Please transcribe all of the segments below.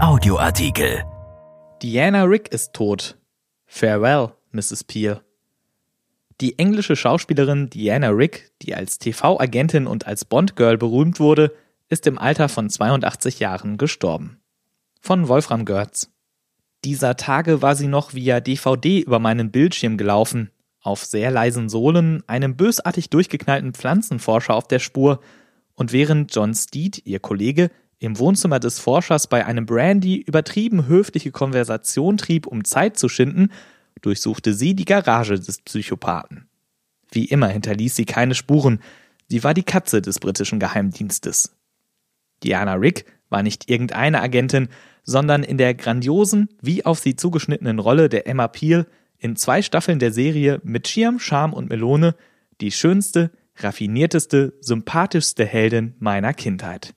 Audioartikel. Diana Rick ist tot. Farewell, Mrs. Peel. Die englische Schauspielerin Diana Rick, die als TV-Agentin und als Bond-Girl berühmt wurde, ist im Alter von 82 Jahren gestorben. Von Wolfram Görz. Dieser Tage war sie noch via DVD über meinen Bildschirm gelaufen, auf sehr leisen Sohlen, einem bösartig durchgeknallten Pflanzenforscher auf der Spur, und während John Steed, ihr Kollege, im Wohnzimmer des Forschers bei einem Brandy übertrieben höfliche Konversation trieb, um Zeit zu schinden, durchsuchte sie die Garage des Psychopathen. Wie immer hinterließ sie keine Spuren, sie war die Katze des britischen Geheimdienstes. Diana Rick war nicht irgendeine Agentin, sondern in der grandiosen, wie auf sie zugeschnittenen Rolle der Emma Peel in zwei Staffeln der Serie mit Schirm, Charme und Melone die schönste, raffinierteste, sympathischste Heldin meiner Kindheit.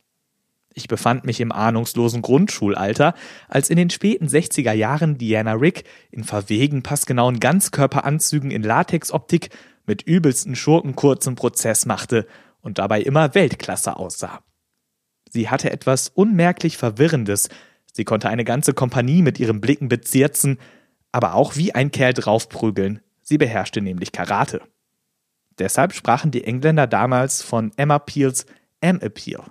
Ich befand mich im ahnungslosen Grundschulalter, als in den späten 60er Jahren Diana Rick in verwegen passgenauen Ganzkörperanzügen in Latexoptik mit übelsten Schurken kurzen Prozess machte und dabei immer Weltklasse aussah. Sie hatte etwas unmerklich Verwirrendes, sie konnte eine ganze Kompanie mit ihren Blicken bezirzen, aber auch wie ein Kerl draufprügeln, sie beherrschte nämlich Karate. Deshalb sprachen die Engländer damals von Emma Peels M-Appeal.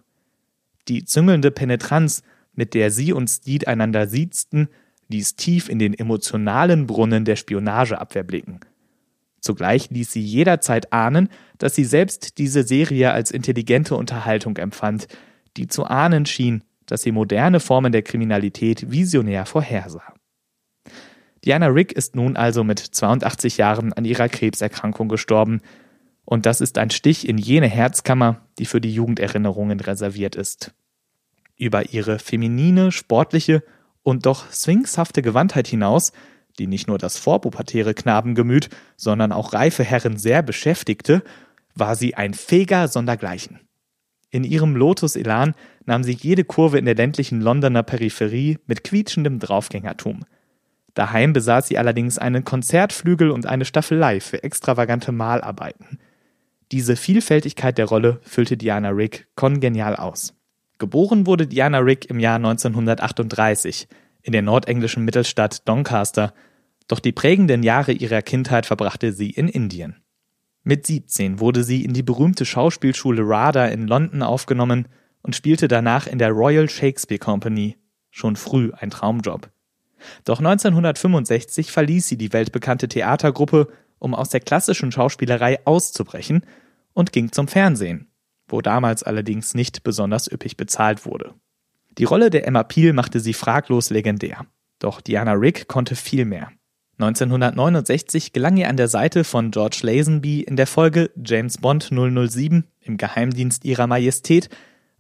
Die züngelnde Penetranz, mit der sie und Steed einander siezten, ließ tief in den emotionalen Brunnen der Spionageabwehr blicken. Zugleich ließ sie jederzeit ahnen, dass sie selbst diese Serie als intelligente Unterhaltung empfand, die zu ahnen schien, dass sie moderne Formen der Kriminalität visionär vorhersah. Diana Rick ist nun also mit 82 Jahren an ihrer Krebserkrankung gestorben, und das ist ein Stich in jene Herzkammer, die für die Jugenderinnerungen reserviert ist. Über ihre feminine, sportliche und doch swingshafte Gewandtheit hinaus, die nicht nur das vorpubertäre Knabengemüt, sondern auch reife Herren sehr beschäftigte, war sie ein fähiger Sondergleichen. In ihrem Lotus-Elan nahm sie jede Kurve in der ländlichen Londoner Peripherie mit quietschendem Draufgängertum. Daheim besaß sie allerdings einen Konzertflügel und eine Staffelei für extravagante Malarbeiten. Diese Vielfältigkeit der Rolle füllte Diana Rick kongenial aus. Geboren wurde Diana Rick im Jahr 1938 in der nordenglischen Mittelstadt Doncaster, doch die prägenden Jahre ihrer Kindheit verbrachte sie in Indien. Mit 17 wurde sie in die berühmte Schauspielschule RADA in London aufgenommen und spielte danach in der Royal Shakespeare Company, schon früh ein Traumjob. Doch 1965 verließ sie die weltbekannte Theatergruppe um aus der klassischen Schauspielerei auszubrechen und ging zum Fernsehen, wo damals allerdings nicht besonders üppig bezahlt wurde. Die Rolle der Emma Peel machte sie fraglos legendär. Doch Diana Rick konnte viel mehr. 1969 gelang ihr an der Seite von George Lazenby in der Folge James Bond 007 im Geheimdienst ihrer Majestät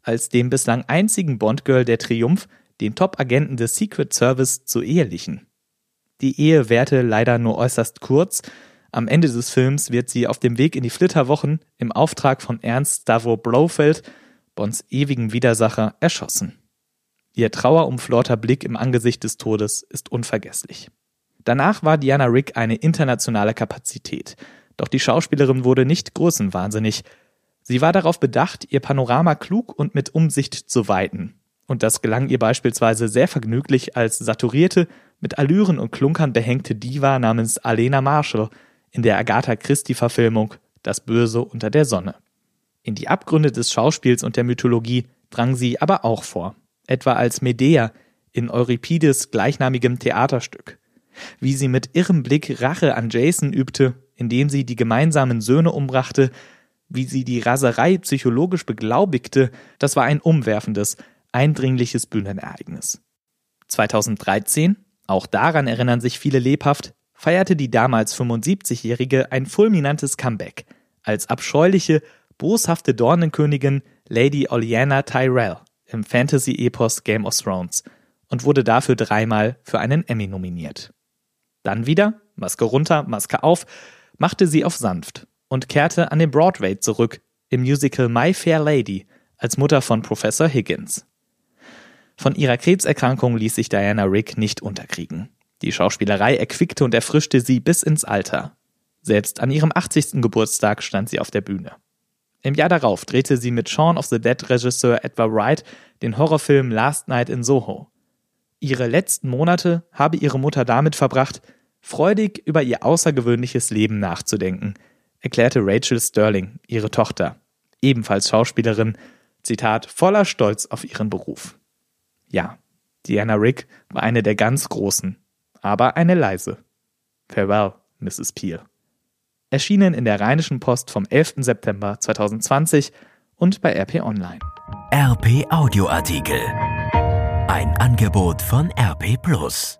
als dem bislang einzigen Bond-Girl der Triumph, den Top-Agenten des Secret Service zu ehelichen. Die Ehe währte leider nur äußerst kurz am Ende des Films wird sie auf dem Weg in die Flitterwochen im Auftrag von Ernst Stavro Blofeld, Bonds ewigen Widersacher, erschossen. Ihr trauerumflorter Blick im Angesicht des Todes ist unvergesslich. Danach war Diana Rick eine internationale Kapazität, doch die Schauspielerin wurde nicht größenwahnsinnig. Sie war darauf bedacht, ihr Panorama klug und mit Umsicht zu weiten. Und das gelang ihr beispielsweise sehr vergnüglich als saturierte, mit Allüren und Klunkern behängte Diva namens Alena Marshall, in der Agatha Christie-Verfilmung Das Böse unter der Sonne. In die Abgründe des Schauspiels und der Mythologie drang sie aber auch vor, etwa als Medea in Euripides gleichnamigem Theaterstück. Wie sie mit irrem Blick Rache an Jason übte, indem sie die gemeinsamen Söhne umbrachte, wie sie die Raserei psychologisch beglaubigte, das war ein umwerfendes, eindringliches Bühnenereignis. 2013, auch daran erinnern sich viele lebhaft, feierte die damals 75-Jährige ein fulminantes Comeback als abscheuliche, boshafte Dornenkönigin Lady Olenna Tyrell im Fantasy-Epos Game of Thrones und wurde dafür dreimal für einen Emmy nominiert. Dann wieder, Maske runter, Maske auf, machte sie auf sanft und kehrte an den Broadway zurück im Musical My Fair Lady als Mutter von Professor Higgins. Von ihrer Krebserkrankung ließ sich Diana Rick nicht unterkriegen. Die Schauspielerei erquickte und erfrischte sie bis ins Alter. Selbst an ihrem 80. Geburtstag stand sie auf der Bühne. Im Jahr darauf drehte sie mit Shaun of the Dead Regisseur Edward Wright den Horrorfilm Last Night in Soho. Ihre letzten Monate habe ihre Mutter damit verbracht, freudig über ihr außergewöhnliches Leben nachzudenken, erklärte Rachel Sterling, ihre Tochter, ebenfalls Schauspielerin, Zitat, voller Stolz auf ihren Beruf. Ja, Diana Rick war eine der ganz Großen, aber eine leise. Farewell, Mrs. Peel. Erschienen in der Rheinischen Post vom 11. September 2020 und bei RP Online. RP Audioartikel. Ein Angebot von RP Plus.